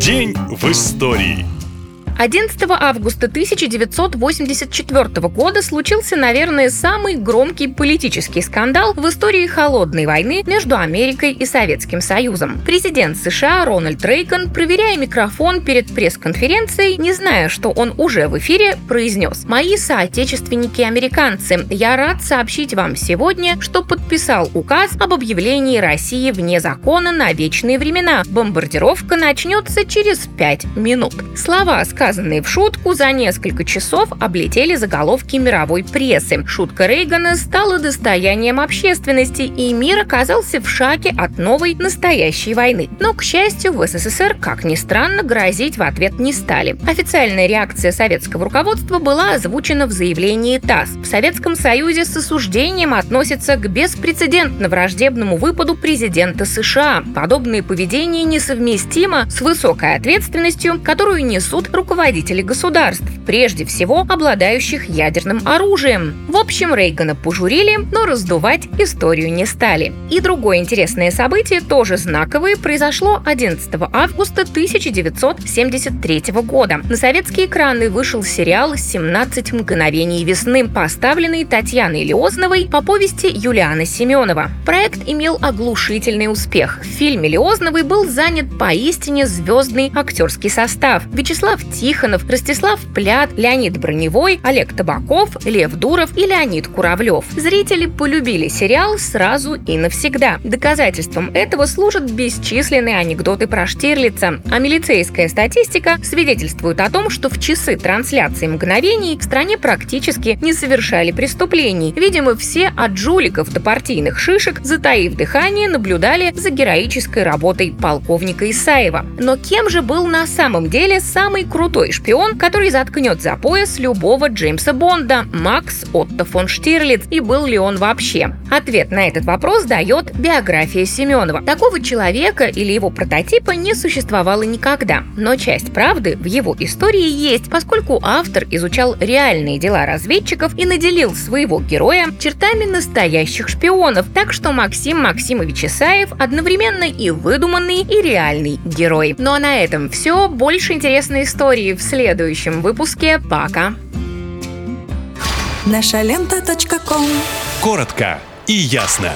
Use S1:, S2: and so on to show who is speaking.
S1: День в истории.
S2: 11 августа 1984 года случился, наверное, самый громкий политический скандал в истории холодной войны между Америкой и Советским Союзом. Президент США Рональд Рейган, проверяя микрофон перед пресс-конференцией, не зная, что он уже в эфире, произнес «Мои соотечественники-американцы, я рад сообщить вам сегодня, что подписал указ об объявлении России вне закона на вечные времена. Бомбардировка начнется через пять минут». Слова, сказанные сказанные в шутку, за несколько часов облетели заголовки мировой прессы. Шутка Рейгана стала достоянием общественности, и мир оказался в шаге от новой настоящей войны. Но, к счастью, в СССР, как ни странно, грозить в ответ не стали. Официальная реакция советского руководства была озвучена в заявлении ТАСС. В Советском Союзе с осуждением относятся к беспрецедентно враждебному выпаду президента США. Подобное поведение несовместимо с высокой ответственностью, которую несут руководители руководителей государств, прежде всего обладающих ядерным оружием. В общем, Рейгана пожурили, но раздувать историю не стали. И другое интересное событие, тоже знаковое, произошло 11 августа 1973 года. На советские экраны вышел сериал «17 мгновений весны», поставленный Татьяной Леозновой по повести Юлиана Семенова. Проект имел оглушительный успех. В фильме Леозновой был занят поистине звездный актерский состав. Вячеслав Ти Тихонов, Ростислав Плят, Леонид Броневой, Олег Табаков, Лев Дуров и Леонид Куравлев. Зрители полюбили сериал сразу и навсегда. Доказательством этого служат бесчисленные анекдоты про Штирлица, а милицейская статистика свидетельствует о том, что в часы трансляции мгновений в стране практически не совершали преступлений. Видимо, все от жуликов до партийных шишек, затаив дыхание, наблюдали за героической работой полковника Исаева. Но кем же был на самом деле самый крутой крутой шпион, который заткнет за пояс любого Джеймса Бонда, Макс Отто фон Штирлиц, и был ли он вообще? Ответ на этот вопрос дает биография Семенова. Такого человека или его прототипа не существовало никогда, но часть правды в его истории есть, поскольку автор изучал реальные дела разведчиков и наделил своего героя чертами настоящих шпионов, так что Максим Максимович Исаев одновременно и выдуманный, и реальный герой. Ну а на этом все. Больше интересной истории в следующем выпуске. Пока!
S3: Наша лента.
S1: Коротко и ясно.